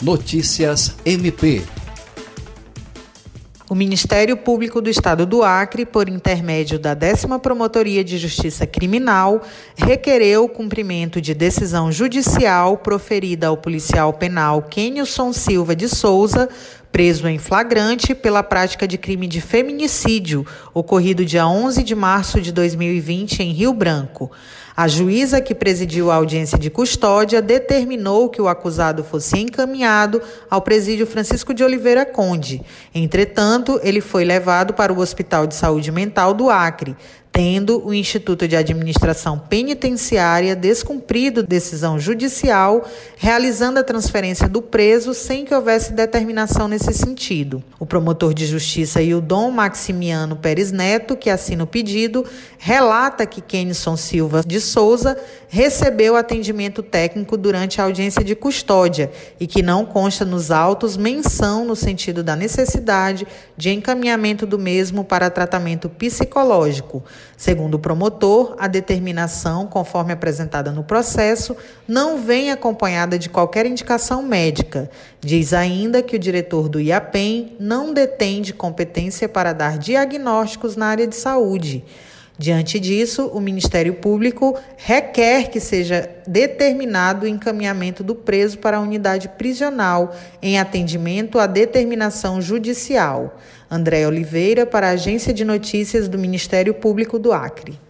Notícias MP. O Ministério Público do Estado do Acre, por intermédio da 10 Promotoria de Justiça Criminal, requereu o cumprimento de decisão judicial proferida ao policial penal Kenilson Silva de Souza, preso em flagrante pela prática de crime de feminicídio, ocorrido dia 11 de março de 2020 em Rio Branco. A juíza que presidiu a audiência de custódia determinou que o acusado fosse encaminhado ao presídio Francisco de Oliveira Conde. Entretanto, ele foi levado para o Hospital de Saúde Mental do Acre, tendo o Instituto de Administração Penitenciária descumprido decisão judicial, realizando a transferência do preso sem que houvesse determinação nesse sentido. O promotor de justiça Dom Maximiano Pérez Neto, que assina o pedido, relata que Kenison Silva de Souza recebeu atendimento técnico durante a audiência de custódia e que não consta nos autos menção no sentido da necessidade de encaminhamento do mesmo para tratamento psicológico. Segundo o promotor, a determinação, conforme apresentada no processo, não vem acompanhada de qualquer indicação médica. Diz ainda que o diretor do IAPEM não detém de competência para dar diagnósticos na área de saúde. Diante disso, o Ministério Público requer que seja determinado o encaminhamento do preso para a unidade prisional em atendimento à determinação judicial. André Oliveira, para a Agência de Notícias do Ministério Público do Acre.